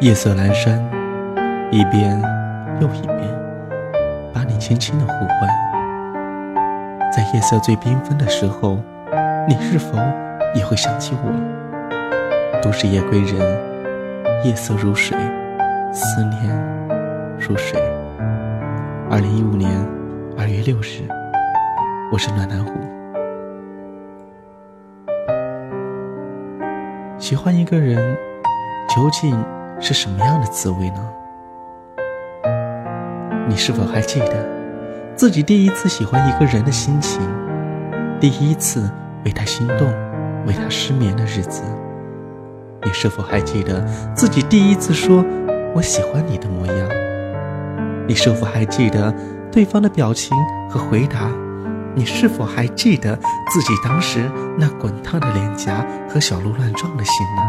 夜色阑珊，一遍又一遍，把你轻轻的呼唤。在夜色最缤纷的时候，你是否也会想起我？都是夜归人，夜色如水，思念如水。二零一五年二月六日，我是暖南湖。喜欢一个人，究竟？是什么样的滋味呢？你是否还记得自己第一次喜欢一个人的心情？第一次为他心动、为他失眠的日子？你是否还记得自己第一次说“我喜欢你”的模样？你是否还记得对方的表情和回答？你是否还记得自己当时那滚烫的脸颊和小鹿乱撞的心呢？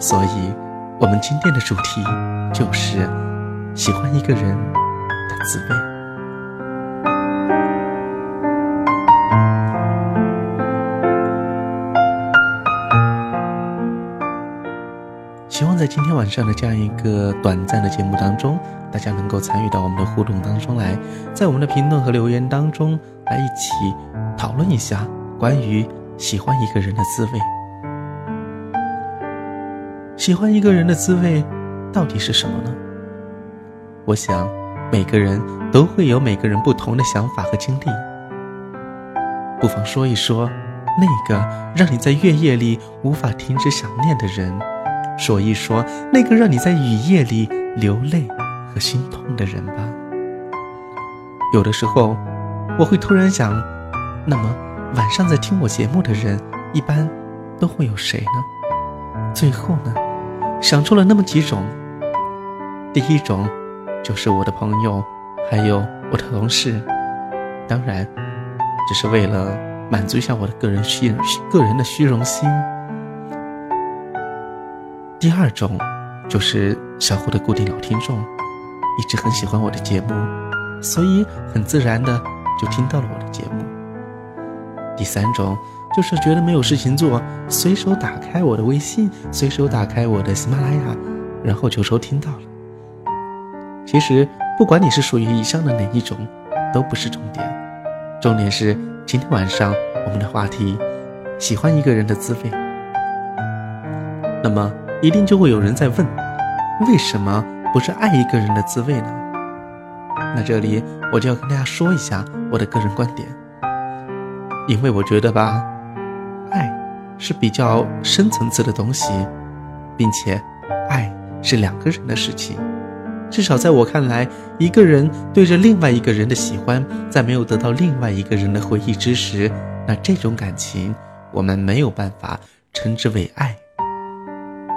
所以。我们今天的主题就是喜欢一个人的滋味。希望在今天晚上的这样一个短暂的节目当中，大家能够参与到我们的互动当中来，在我们的评论和留言当中来一起讨论一下关于喜欢一个人的滋味。喜欢一个人的滋味，到底是什么呢？我想，每个人都会有每个人不同的想法和经历。不妨说一说，那个让你在月夜里无法停止想念的人；说一说，那个让你在雨夜里流泪和心痛的人吧。有的时候，我会突然想，那么晚上在听我节目的人，一般都会有谁呢？最后呢？想出了那么几种，第一种就是我的朋友，还有我的同事，当然，只是为了满足一下我的个人虚个人的虚荣心。第二种就是小虎的固定老听众，一直很喜欢我的节目，所以很自然的就听到了我的节目。第三种。就是觉得没有事情做，随手打开我的微信，随手打开我的喜马拉雅，然后就收听到了。其实不管你是属于以上的哪一种，都不是重点，重点是今天晚上我们的话题：喜欢一个人的滋味。那么一定就会有人在问，为什么不是爱一个人的滋味呢？那这里我就要跟大家说一下我的个人观点，因为我觉得吧。是比较深层次的东西，并且，爱是两个人的事情。至少在我看来，一个人对着另外一个人的喜欢，在没有得到另外一个人的回忆之时，那这种感情我们没有办法称之为爱。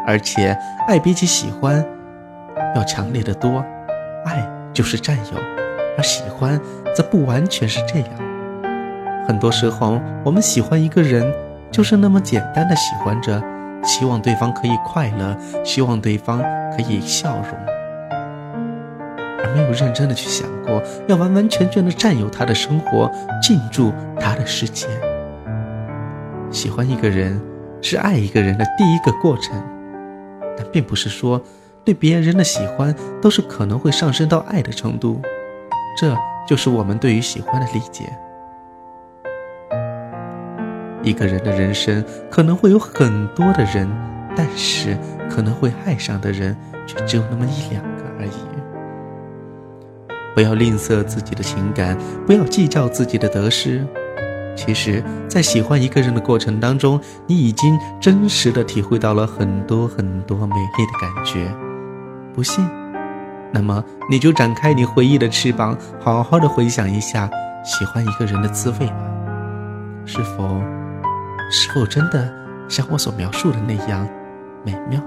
而且，爱比起喜欢要强烈的多，爱就是占有，而喜欢则不完全是这样。很多时候，我们喜欢一个人。就是那么简单的喜欢着，希望对方可以快乐，希望对方可以笑容，而没有认真的去想过要完完全全的占有他的生活，进驻他的世界。喜欢一个人是爱一个人的第一个过程，但并不是说对别人的喜欢都是可能会上升到爱的程度，这就是我们对于喜欢的理解。一个人的人生可能会有很多的人，但是可能会爱上的人却只有那么一两个而已。不要吝啬自己的情感，不要计较自己的得失。其实，在喜欢一个人的过程当中，你已经真实的体会到了很多很多美丽的感觉。不信，那么你就展开你回忆的翅膀，好好的回想一下喜欢一个人的滋味吧。是否？是否真的像我所描述的那样美妙？